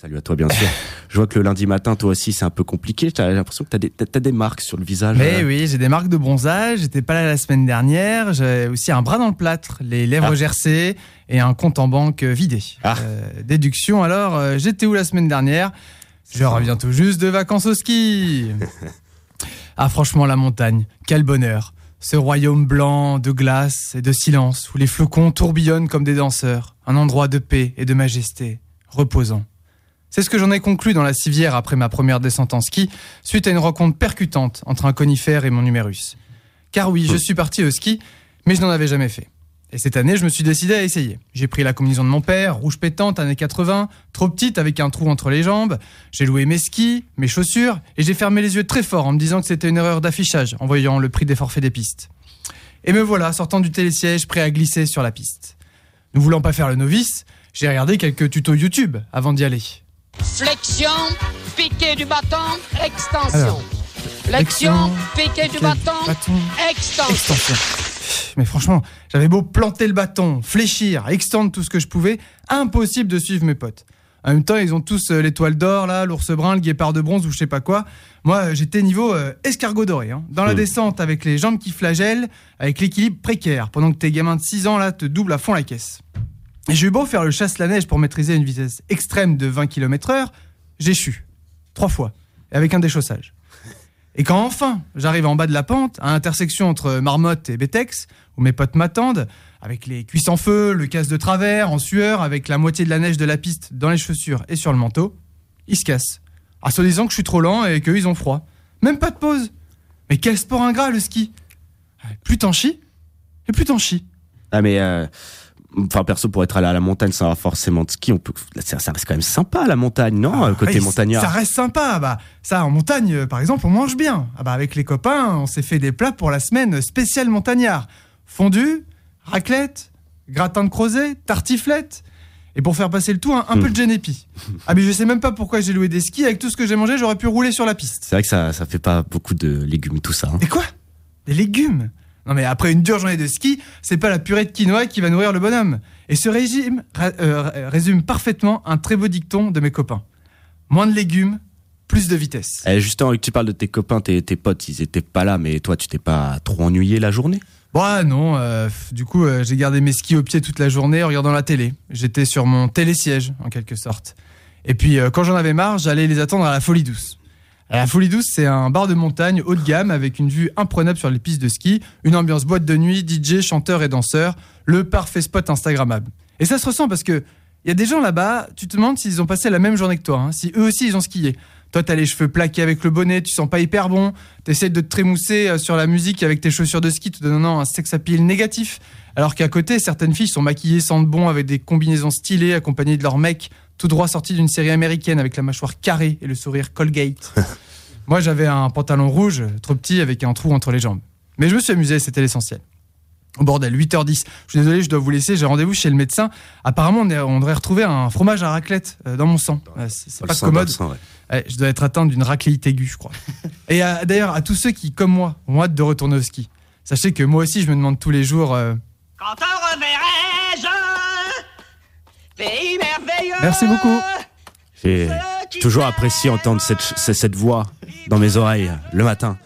Salut à toi, bien sûr. Je vois que le lundi matin, toi aussi, c'est un peu compliqué. J'ai l'impression que tu as des, t'as des marques sur le visage. Mais euh. oui, j'ai des marques de bronzage. J'étais pas là la semaine dernière. J'ai aussi un bras dans le plâtre, les lèvres Ah. gercées et un compte en banque vidé. Ah. Euh, déduction, alors, euh, j'étais où la semaine dernière? Je reviens tout juste de vacances au ski. ah, franchement, la montagne, quel bonheur. Ce royaume blanc de glace et de silence où les flocons tourbillonnent comme des danseurs. Un endroit de paix et de majesté, reposant. C'est ce que j'en ai conclu dans la civière après ma première descente en ski, suite à une rencontre percutante entre un conifère et mon numérus. Car oui, je suis parti au ski, mais je n'en avais jamais fait. Et cette année, je me suis décidé à essayer. J'ai pris la combinaison de mon père, rouge pétante, années 80, trop petite avec un trou entre les jambes. J'ai loué mes skis, mes chaussures, et j'ai fermé les yeux très fort en me disant que c'était une erreur d'affichage en voyant le prix des forfaits des pistes. Et me voilà sortant du télésiège prêt à glisser sur la piste. Ne voulant pas faire le novice, j'ai regardé quelques tutos YouTube avant d'y aller. Flexion, piqué du bâton, extension. Alors, Flexion, piqué du bâton, Bâton, extension. extension. Mais franchement, j'avais beau planter le bâton, fléchir, extendre tout ce que je pouvais, impossible de suivre mes potes. En même temps, ils ont tous euh, l'étoile d'or, là, l'ours brun, le guépard de bronze ou je sais pas quoi. Moi, j'étais niveau euh, escargot doré. hein. Dans la descente, avec les jambes qui flagellent, avec l'équilibre précaire, pendant que tes gamins de 6 ans, là, te doublent à fond la caisse. J'ai eu beau faire le chasse-la-neige pour maîtriser une vitesse extrême de 20 km heure, j'ai chu. Trois fois. Avec un déchaussage. Et quand enfin j'arrive en bas de la pente, à l'intersection entre Marmotte et Bétex, où mes potes m'attendent, avec les cuisses en feu, le casque de travers, en sueur, avec la moitié de la neige de la piste dans les chaussures et sur le manteau, ils se cassent. En se disant que je suis trop lent et qu'eux ils ont froid. Même pas de pause. Mais quel sport ingrat le ski Plus t'en chies, et plus t'en chies. Ah, mais, euh, enfin, perso, pour être allé à la montagne sans avoir forcément de ski, on peut, ça, ça reste quand même sympa, la montagne, non? Ah, euh, côté oui, montagnard. Ça reste sympa. Bah, ça, en montagne, euh, par exemple, on mange bien. Ah bah, avec les copains, on s'est fait des plats pour la semaine spéciale montagnard. Fondue, raclette, gratin de crozet, tartiflette. Et pour faire passer le tout, un, un Hmm. peu de genépi. Ah mais je sais même pas pourquoi j'ai loué des skis. Avec tout ce que j'ai mangé, j'aurais pu rouler sur la piste. C'est vrai que ça, ça fait pas beaucoup de légumes, tout ça. hein. Mais quoi? Des légumes? Non mais après une dure journée de ski, c'est pas la purée de quinoa qui va nourrir le bonhomme. Et ce régime euh, résume parfaitement un très beau dicton de mes copains. Moins de légumes, plus de vitesse. Eh, justement, que tu parles de tes copains, tes, tes potes, ils étaient pas là, mais toi, tu t'es pas trop ennuyé la journée? Bah non, euh, du coup euh, j'ai gardé mes skis au pied toute la journée en regardant la télé. J'étais sur mon télésiège en quelque sorte. Et puis euh, quand j'en avais marre, j'allais les attendre à la Folie Douce. La Folie Douce, c'est un bar de montagne haut de gamme avec une vue imprenable sur les pistes de ski, une ambiance boîte de nuit, DJ, chanteur et danseur, le parfait spot instagrammable. Et ça se ressent parce que il y a des gens là-bas, tu te demandes s'ils ont passé la même journée que toi, hein, si eux aussi ils ont skié. Toi, t'as les cheveux plaqués avec le bonnet, tu sens pas hyper bon, t'essayes de te trémousser euh, sur la musique avec tes chaussures de ski, te donnant un sex appeal négatif. Alors qu'à côté, certaines filles sont maquillées sans de bon avec des combinaisons stylées accompagnées de leur mec, tout droit sorti d'une série américaine avec la mâchoire carrée et le sourire Colgate. Moi, j'avais un pantalon rouge, trop petit, avec un trou entre les jambes. Mais je me suis amusé, c'était l'essentiel. Oh bordel, 8h10. Je suis désolé, je dois vous laisser, j'ai rendez-vous chez le médecin. Apparemment, on, est- on devrait retrouver un fromage à raclette euh, dans mon sang. Euh, c'est pas sang, commode. le sang, ouais. Ouais, je dois être atteint d'une racléite aiguë, je crois. Et d'ailleurs, à tous ceux qui, comme moi, ont hâte de retourner au ski, sachez que moi aussi, je me demande tous les jours. euh, Quand te reverrai-je Pays merveilleux Merci beaucoup. J'ai toujours apprécié entendre cette, cette cette voix dans mes oreilles le matin.